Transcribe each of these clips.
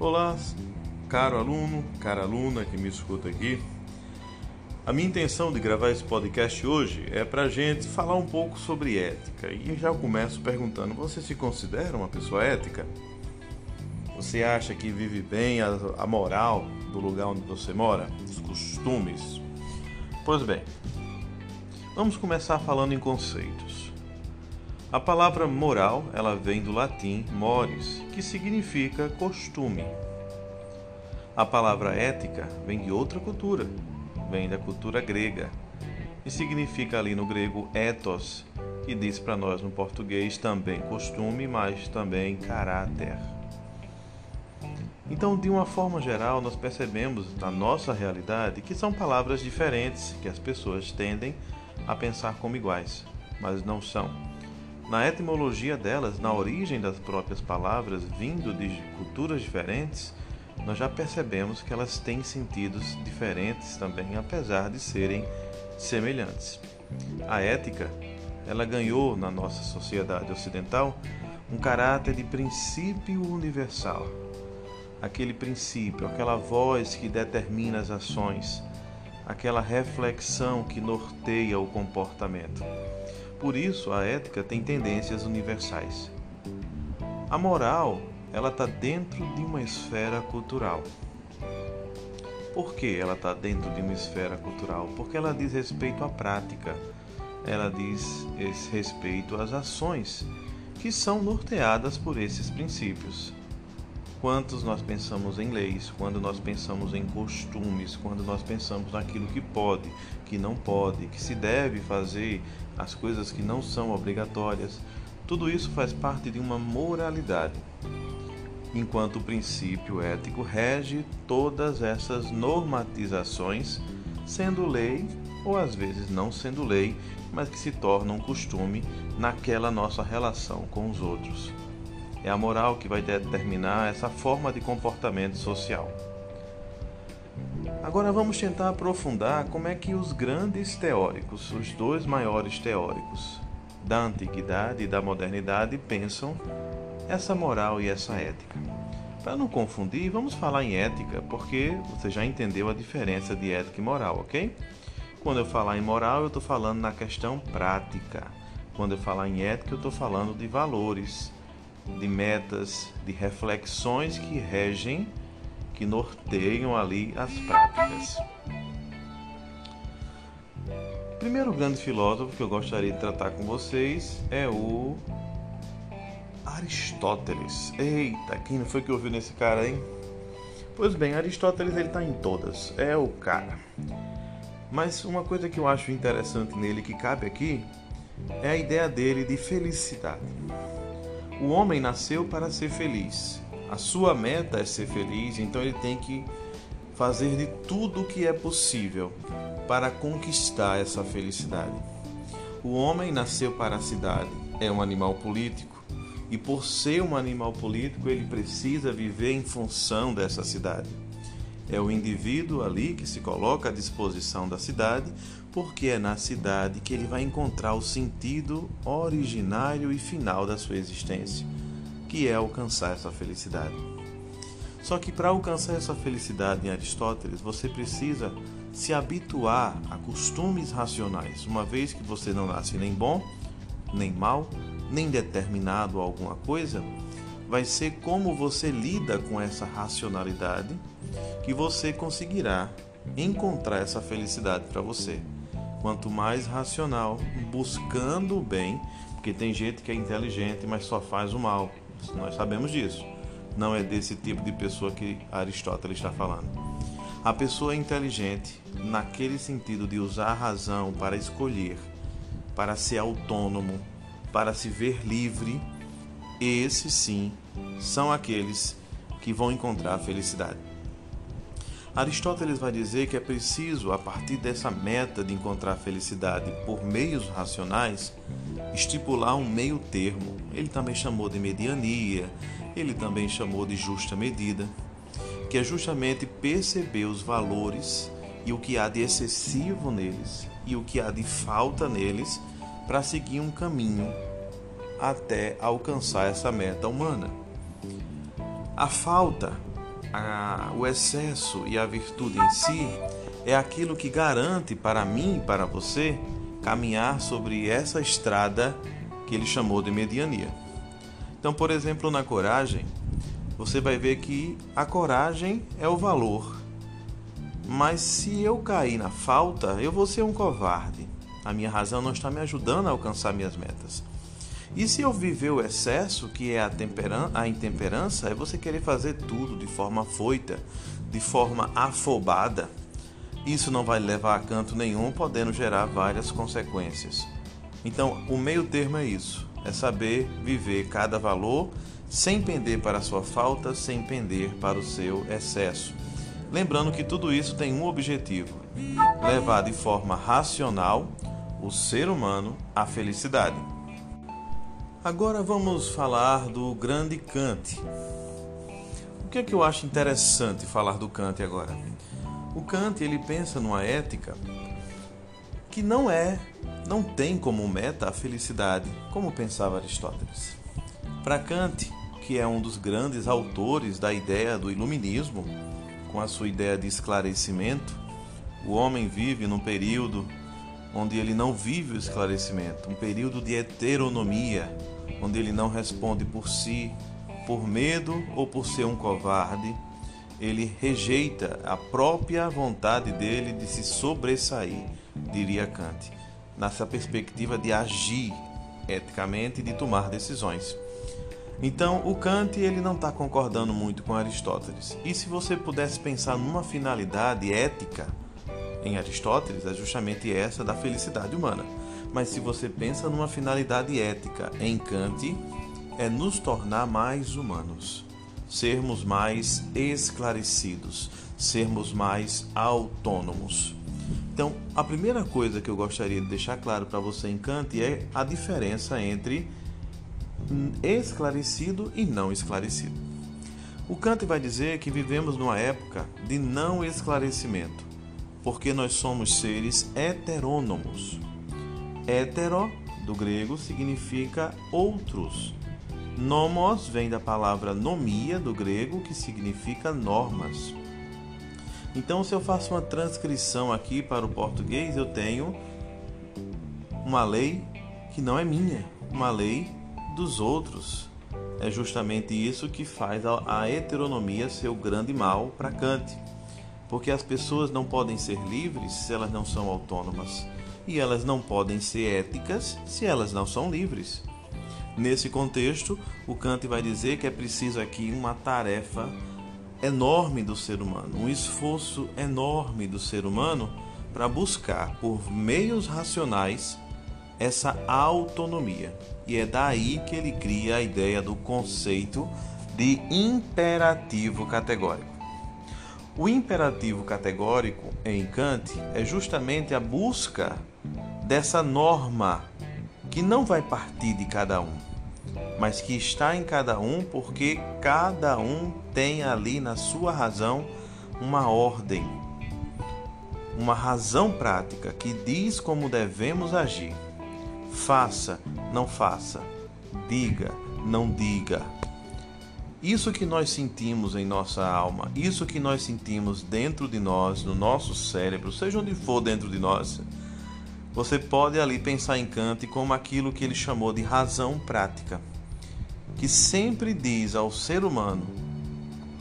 Olá, caro aluno, cara aluna que me escuta aqui. A minha intenção de gravar esse podcast hoje é para gente falar um pouco sobre ética. E já começo perguntando: você se considera uma pessoa ética? Você acha que vive bem a, a moral do lugar onde você mora, os costumes? Pois bem, vamos começar falando em conceitos. A palavra moral, ela vem do latim mores, que significa costume. A palavra ética vem de outra cultura, vem da cultura grega, e significa ali no grego ethos, que diz para nós no português também costume, mas também caráter. Então, de uma forma geral, nós percebemos na nossa realidade que são palavras diferentes que as pessoas tendem a pensar como iguais, mas não são. Na etimologia delas, na origem das próprias palavras, vindo de culturas diferentes, nós já percebemos que elas têm sentidos diferentes também, apesar de serem semelhantes. A ética, ela ganhou na nossa sociedade ocidental um caráter de princípio universal. Aquele princípio, aquela voz que determina as ações, aquela reflexão que norteia o comportamento. Por isso, a ética tem tendências universais. A moral, ela está dentro de uma esfera cultural. Por que ela está dentro de uma esfera cultural? Porque ela diz respeito à prática, ela diz respeito às ações que são norteadas por esses princípios. Quantos nós pensamos em leis, quando nós pensamos em costumes, quando nós pensamos naquilo que pode, que não pode, que se deve fazer, as coisas que não são obrigatórias, tudo isso faz parte de uma moralidade. Enquanto o princípio ético rege todas essas normatizações, sendo lei ou às vezes não sendo lei, mas que se torna um costume naquela nossa relação com os outros. É a moral que vai determinar essa forma de comportamento social. Agora vamos tentar aprofundar como é que os grandes teóricos, os dois maiores teóricos da antiguidade e da modernidade pensam essa moral e essa ética. Para não confundir, vamos falar em ética, porque você já entendeu a diferença de ética e moral, ok? Quando eu falar em moral, eu estou falando na questão prática. Quando eu falar em ética, eu estou falando de valores, de metas, de reflexões que regem, que norteiam ali as práticas. O primeiro grande filósofo que eu gostaria de tratar com vocês é o Aristóteles. Eita, quem não foi que ouviu nesse cara, hein? Pois bem, Aristóteles ele está em todas, é o cara. Mas uma coisa que eu acho interessante nele que cabe aqui é a ideia dele de felicidade. O homem nasceu para ser feliz. A sua meta é ser feliz, então ele tem que fazer de tudo o que é possível para conquistar essa felicidade. O homem nasceu para a cidade, é um animal político, e por ser um animal político, ele precisa viver em função dessa cidade. É o indivíduo ali que se coloca à disposição da cidade, porque é na cidade que ele vai encontrar o sentido originário e final da sua existência, que é alcançar essa felicidade. Só que para alcançar essa felicidade em Aristóteles, você precisa se habituar a costumes racionais, uma vez que você não nasce nem bom, nem mal, nem determinado a alguma coisa, vai ser como você lida com essa racionalidade que você conseguirá encontrar essa felicidade para você. Quanto mais racional, buscando o bem, porque tem gente que é inteligente, mas só faz o mal. Nós sabemos disso. Não é desse tipo de pessoa que Aristóteles está falando. A pessoa inteligente, naquele sentido de usar a razão para escolher, para ser autônomo, para se ver livre, esses sim são aqueles que vão encontrar a felicidade. Aristóteles vai dizer que é preciso, a partir dessa meta de encontrar felicidade por meios racionais, estipular um meio termo. Ele também chamou de mediania, ele também chamou de justa medida, que é justamente perceber os valores e o que há de excessivo neles e o que há de falta neles para seguir um caminho até alcançar essa meta humana. A falta a, o excesso e a virtude em si é aquilo que garante para mim e para você caminhar sobre essa estrada que ele chamou de mediania. Então, por exemplo, na coragem, você vai ver que a coragem é o valor. Mas se eu cair na falta, eu vou ser um covarde. A minha razão não está me ajudando a alcançar minhas metas. E se eu viver o excesso, que é a, a intemperança, é você querer fazer tudo de forma foita, de forma afobada. Isso não vai levar a canto nenhum, podendo gerar várias consequências. Então, o meio termo é isso: é saber viver cada valor sem pender para a sua falta, sem pender para o seu excesso. Lembrando que tudo isso tem um objetivo: levar de forma racional o ser humano à felicidade. Agora vamos falar do grande Kant. O que é que eu acho interessante falar do Kant agora? O Kant ele pensa numa ética que não é, não tem como meta a felicidade, como pensava Aristóteles. Para Kant, que é um dos grandes autores da ideia do iluminismo, com a sua ideia de esclarecimento, o homem vive num período onde ele não vive o esclarecimento, um período de heteronomia, onde ele não responde por si, por medo ou por ser um covarde, ele rejeita a própria vontade dele de se sobressair, diria Kant, nessa perspectiva de agir eticamente e de tomar decisões. Então, o Kant ele não está concordando muito com Aristóteles. E se você pudesse pensar numa finalidade ética em Aristóteles, é justamente essa da felicidade humana. Mas se você pensa numa finalidade ética em Kant, é nos tornar mais humanos, sermos mais esclarecidos, sermos mais autônomos. Então, a primeira coisa que eu gostaria de deixar claro para você em Kant é a diferença entre esclarecido e não esclarecido. O Kant vai dizer que vivemos numa época de não esclarecimento, porque nós somos seres heterônomos. Hétero, do grego, significa outros. Nomos vem da palavra nomia, do grego, que significa normas. Então, se eu faço uma transcrição aqui para o português, eu tenho uma lei que não é minha, uma lei dos outros. É justamente isso que faz a heteronomia ser o grande mal para Kant. Porque as pessoas não podem ser livres se elas não são autônomas e elas não podem ser éticas se elas não são livres. Nesse contexto, o Kant vai dizer que é preciso aqui uma tarefa enorme do ser humano, um esforço enorme do ser humano para buscar por meios racionais essa autonomia. E é daí que ele cria a ideia do conceito de imperativo categórico. O imperativo categórico em Kant é justamente a busca dessa norma que não vai partir de cada um, mas que está em cada um porque cada um tem ali na sua razão uma ordem, uma razão prática que diz como devemos agir. Faça, não faça. Diga, não diga. Isso que nós sentimos em nossa alma, isso que nós sentimos dentro de nós, no nosso cérebro, seja onde for dentro de nós, você pode ali pensar em Kant como aquilo que ele chamou de razão prática, que sempre diz ao ser humano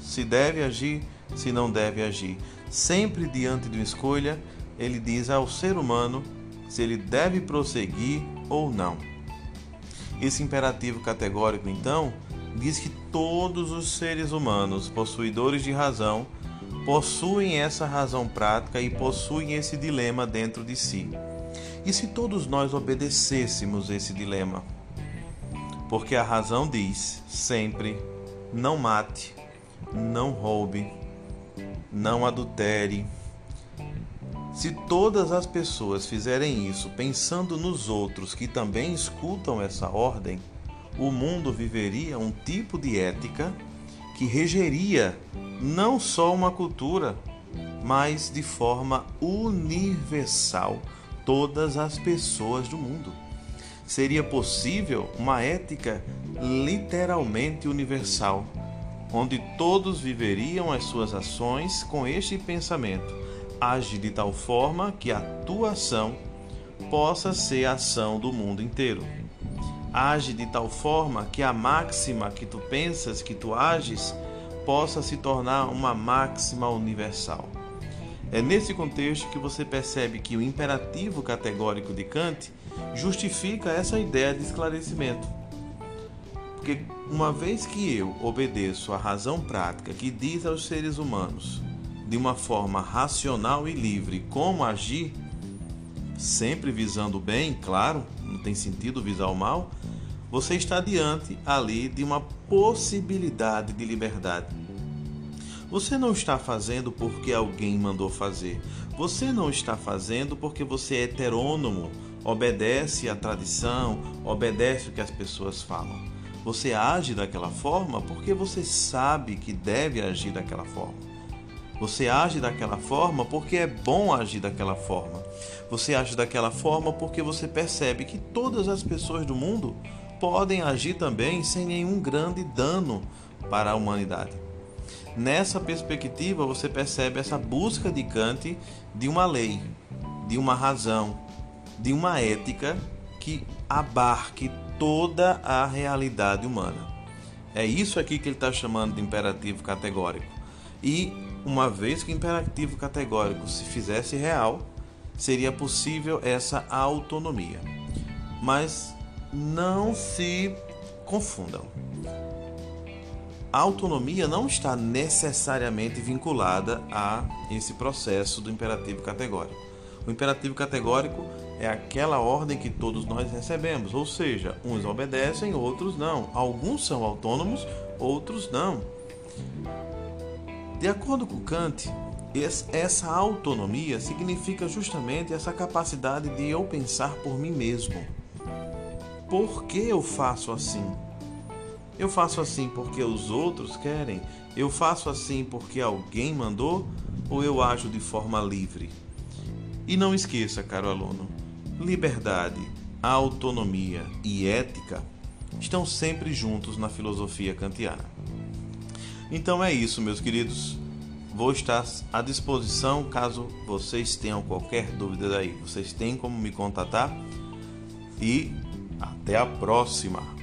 se deve agir, se não deve agir. Sempre diante de uma escolha, ele diz ao ser humano se ele deve prosseguir ou não. Esse imperativo categórico, então, diz que todos os seres humanos possuidores de razão possuem essa razão prática e possuem esse dilema dentro de si. E se todos nós obedecêssemos esse dilema? Porque a razão diz sempre: não mate, não roube, não adultere. Se todas as pessoas fizerem isso pensando nos outros que também escutam essa ordem, o mundo viveria um tipo de ética que regeria não só uma cultura, mas de forma universal todas as pessoas do mundo. Seria possível uma ética literalmente universal, onde todos viveriam as suas ações com este pensamento: age de tal forma que a tua ação possa ser a ação do mundo inteiro. Age de tal forma que a máxima que tu pensas que tu ages possa se tornar uma máxima universal. É nesse contexto que você percebe que o imperativo categórico de Kant justifica essa ideia de esclarecimento. Porque uma vez que eu obedeço à razão prática que diz aos seres humanos, de uma forma racional e livre, como agir, sempre visando o bem, claro, não tem sentido visar o mal, você está diante ali de uma possibilidade de liberdade. Você não está fazendo porque alguém mandou fazer. Você não está fazendo porque você é heterônomo, obedece à tradição, obedece o que as pessoas falam. Você age daquela forma porque você sabe que deve agir daquela forma. Você age daquela forma porque é bom agir daquela forma. Você age daquela forma porque você percebe que todas as pessoas do mundo podem agir também sem nenhum grande dano para a humanidade. Nessa perspectiva, você percebe essa busca de Kant de uma lei, de uma razão, de uma ética que abarque toda a realidade humana. É isso aqui que ele está chamando de imperativo categórico. E uma vez que o imperativo categórico se fizesse real, seria possível essa autonomia. Mas não se confundam. A autonomia não está necessariamente vinculada a esse processo do imperativo categórico. O imperativo categórico é aquela ordem que todos nós recebemos, ou seja, uns obedecem, outros não. Alguns são autônomos, outros não. De acordo com Kant, essa autonomia significa justamente essa capacidade de eu pensar por mim mesmo. Por que eu faço assim? Eu faço assim porque os outros querem? Eu faço assim porque alguém mandou? Ou eu ajo de forma livre? E não esqueça, caro aluno, liberdade, autonomia e ética estão sempre juntos na filosofia kantiana. Então é isso, meus queridos. Vou estar à disposição caso vocês tenham qualquer dúvida daí. Vocês têm como me contatar e até a próxima.